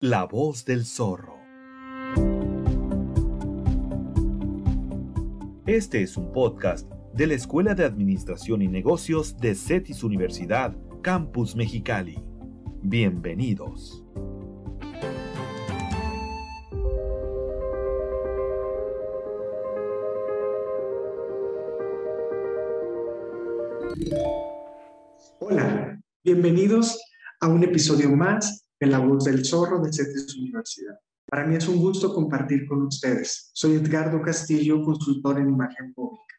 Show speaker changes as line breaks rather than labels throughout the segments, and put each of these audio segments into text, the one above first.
La voz del zorro. Este es un podcast de la Escuela de Administración y Negocios de CETIS Universidad, Campus Mexicali. Bienvenidos.
Hola, bienvenidos a un episodio más de La Voz del Zorro de CETES Universidad. Para mí es un gusto compartir con ustedes. Soy Edgardo Castillo, consultor en imagen pública.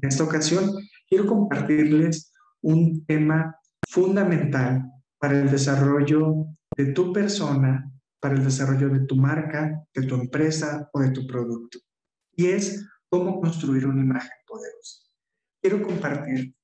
En esta ocasión quiero compartirles un tema fundamental para el desarrollo de tu persona, para el desarrollo de tu marca, de tu empresa o de tu producto. Y es cómo construir una imagen poderosa. Quiero compartir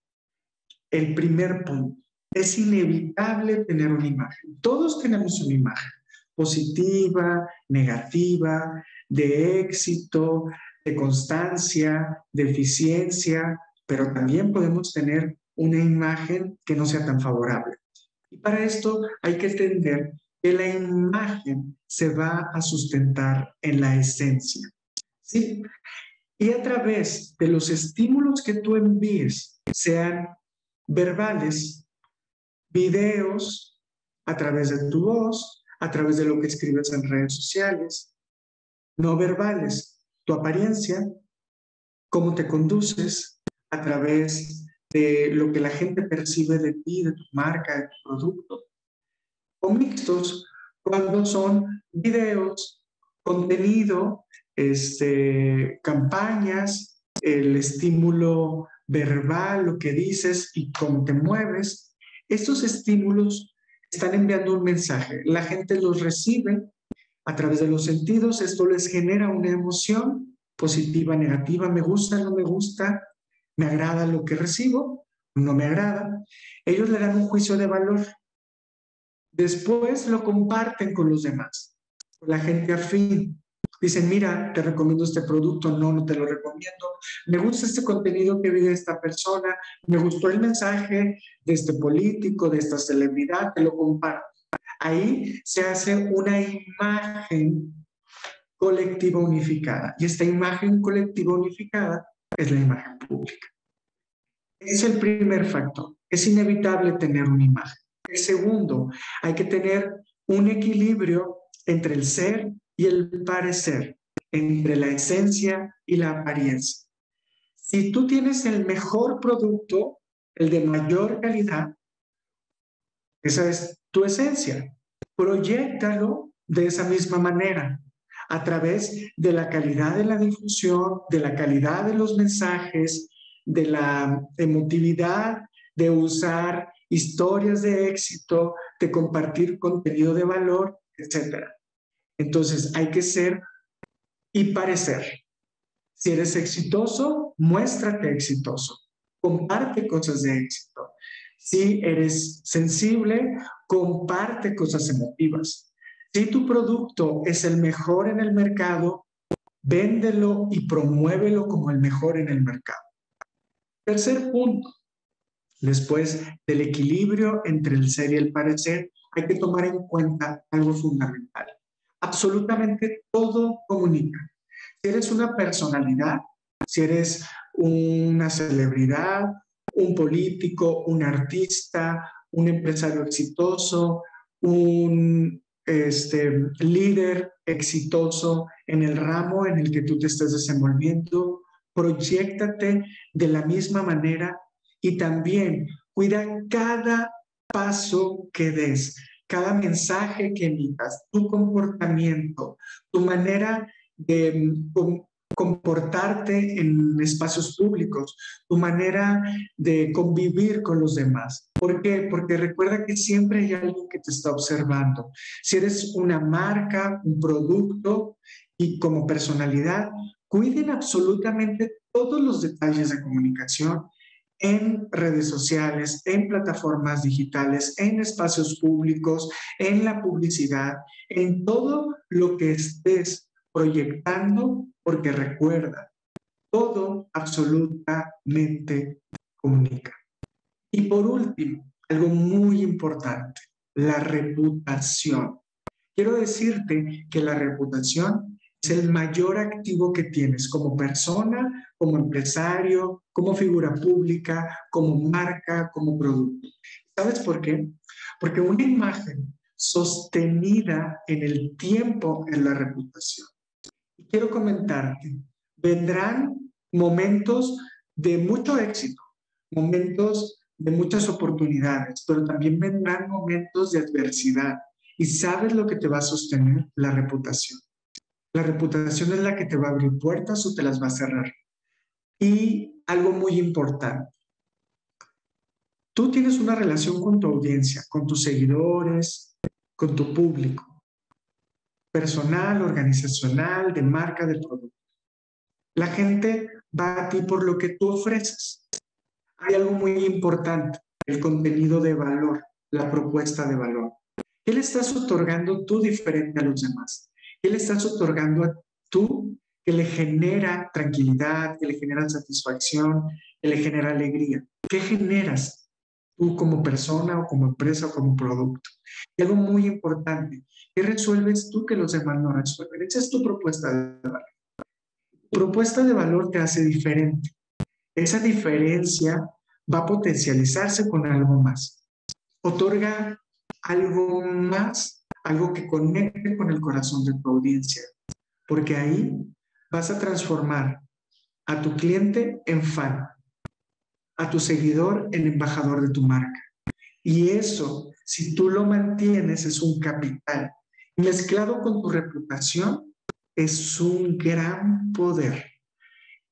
el primer punto es inevitable tener una imagen. Todos tenemos una imagen positiva, negativa, de éxito, de constancia, de eficiencia, pero también podemos tener una imagen que no sea tan favorable. Y para esto hay que entender que la imagen se va a sustentar en la esencia. ¿sí? Y a través de los estímulos que tú envíes, sean verbales videos a través de tu voz, a través de lo que escribes en redes sociales, no verbales, tu apariencia, cómo te conduces a través de lo que la gente percibe de ti, de tu marca, de tu producto, o mixtos cuando son videos, contenido, este, campañas, el estímulo verbal, lo que dices y cómo te mueves, estos estímulos están enviando un mensaje. La gente los recibe a través de los sentidos. Esto les genera una emoción positiva, negativa. Me gusta, no me gusta. Me agrada lo que recibo, no me agrada. Ellos le dan un juicio de valor. Después lo comparten con los demás, con la gente afín. Dicen, mira, te recomiendo este producto, no, no te lo recomiendo. Me gusta este contenido que vi de esta persona, me gustó el mensaje de este político, de esta celebridad, te lo comparto. Ahí se hace una imagen colectiva unificada y esta imagen colectiva unificada es la imagen pública. Es el primer factor. Es inevitable tener una imagen. El segundo, hay que tener un equilibrio entre el ser y el parecer, entre la esencia y la apariencia. Si tú tienes el mejor producto, el de mayor calidad, esa es tu esencia. Proyectalo de esa misma manera, a través de la calidad de la difusión, de la calidad de los mensajes, de la emotividad, de usar historias de éxito, de compartir contenido de valor, etcétera. Entonces hay que ser y parecer. Si eres exitoso, muéstrate exitoso. Comparte cosas de éxito. Si eres sensible, comparte cosas emotivas. Si tu producto es el mejor en el mercado, véndelo y promuévelo como el mejor en el mercado. Tercer punto, después del equilibrio entre el ser y el parecer, hay que tomar en cuenta algo fundamental absolutamente todo comunica. Si eres una personalidad, si eres una celebridad, un político, un artista, un empresario exitoso, un este, líder exitoso en el ramo en el que tú te estés desenvolviendo, proyectate de la misma manera y también cuida cada paso que des cada mensaje que emitas, tu comportamiento, tu manera de comportarte en espacios públicos, tu manera de convivir con los demás. ¿Por qué? Porque recuerda que siempre hay alguien que te está observando. Si eres una marca, un producto y como personalidad, cuiden absolutamente todos los detalles de comunicación en redes sociales, en plataformas digitales, en espacios públicos, en la publicidad, en todo lo que estés proyectando, porque recuerda, todo absolutamente comunica. Y por último, algo muy importante, la reputación. quiero decirte que la reputación el mayor activo que tienes como persona, como empresario, como figura pública, como marca, como producto. ¿Sabes por qué? Porque una imagen sostenida en el tiempo es la reputación. Quiero comentarte, vendrán momentos de mucho éxito, momentos de muchas oportunidades, pero también vendrán momentos de adversidad. ¿Y sabes lo que te va a sostener? La reputación. La reputación es la que te va a abrir puertas o te las va a cerrar. Y algo muy importante, tú tienes una relación con tu audiencia, con tus seguidores, con tu público, personal, organizacional, de marca, de producto. La gente va a ti por lo que tú ofreces. Hay algo muy importante, el contenido de valor, la propuesta de valor. ¿Qué le estás otorgando tú diferente a los demás? ¿Qué le estás otorgando a tú que le genera tranquilidad, que le genera satisfacción, que le genera alegría? ¿Qué generas tú como persona o como empresa o como producto? Y algo muy importante, ¿qué resuelves tú que los demás no resuelven? Esa es tu propuesta de valor. Propuesta de valor te hace diferente. Esa diferencia va a potencializarse con algo más. Otorga algo más, algo que conecte con el corazón de tu audiencia, porque ahí vas a transformar a tu cliente en fan, a tu seguidor en embajador de tu marca. Y eso, si tú lo mantienes, es un capital. Mezclado con tu reputación, es un gran poder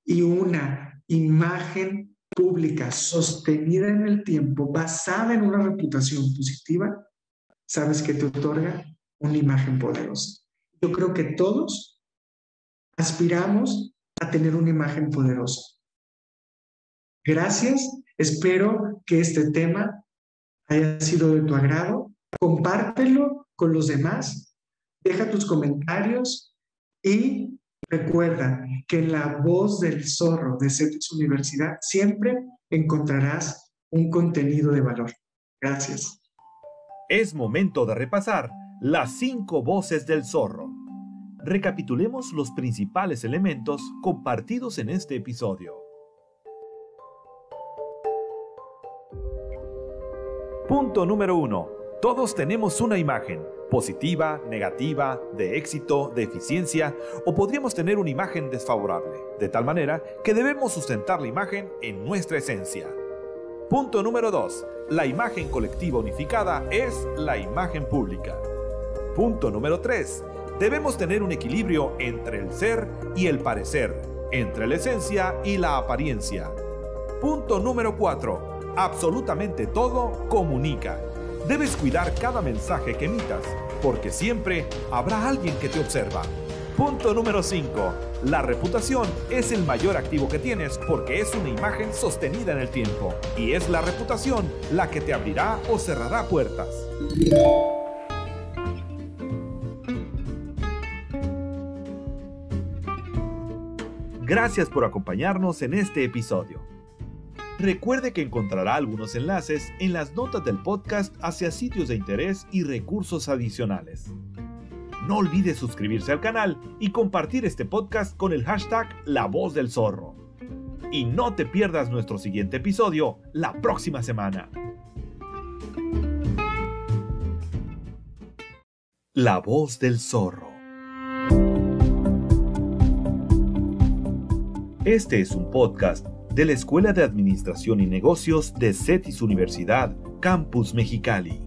y una imagen pública sostenida en el tiempo, basada en una reputación positiva, sabes que te otorga una imagen poderosa. Yo creo que todos aspiramos a tener una imagen poderosa. Gracias, espero que este tema haya sido de tu agrado. Compártelo con los demás, deja tus comentarios y recuerda que en la voz del zorro de CETES Universidad siempre encontrarás un contenido de valor. Gracias.
Es momento de repasar las cinco voces del zorro. Recapitulemos los principales elementos compartidos en este episodio. Punto número 1. Todos tenemos una imagen, positiva, negativa, de éxito, de eficiencia, o podríamos tener una imagen desfavorable, de tal manera que debemos sustentar la imagen en nuestra esencia. Punto número 2. La imagen colectiva unificada es la imagen pública. Punto número 3. Debemos tener un equilibrio entre el ser y el parecer, entre la esencia y la apariencia. Punto número 4. Absolutamente todo comunica. Debes cuidar cada mensaje que emitas, porque siempre habrá alguien que te observa. Punto número 5. La reputación es el mayor activo que tienes porque es una imagen sostenida en el tiempo y es la reputación la que te abrirá o cerrará puertas. Gracias por acompañarnos en este episodio. Recuerde que encontrará algunos enlaces en las notas del podcast hacia sitios de interés y recursos adicionales. No olvide suscribirse al canal y compartir este podcast con el hashtag La Voz del Zorro. Y no te pierdas nuestro siguiente episodio la próxima semana. La Voz del Zorro. Este es un podcast de la Escuela de Administración y Negocios de CETIS Universidad, Campus Mexicali.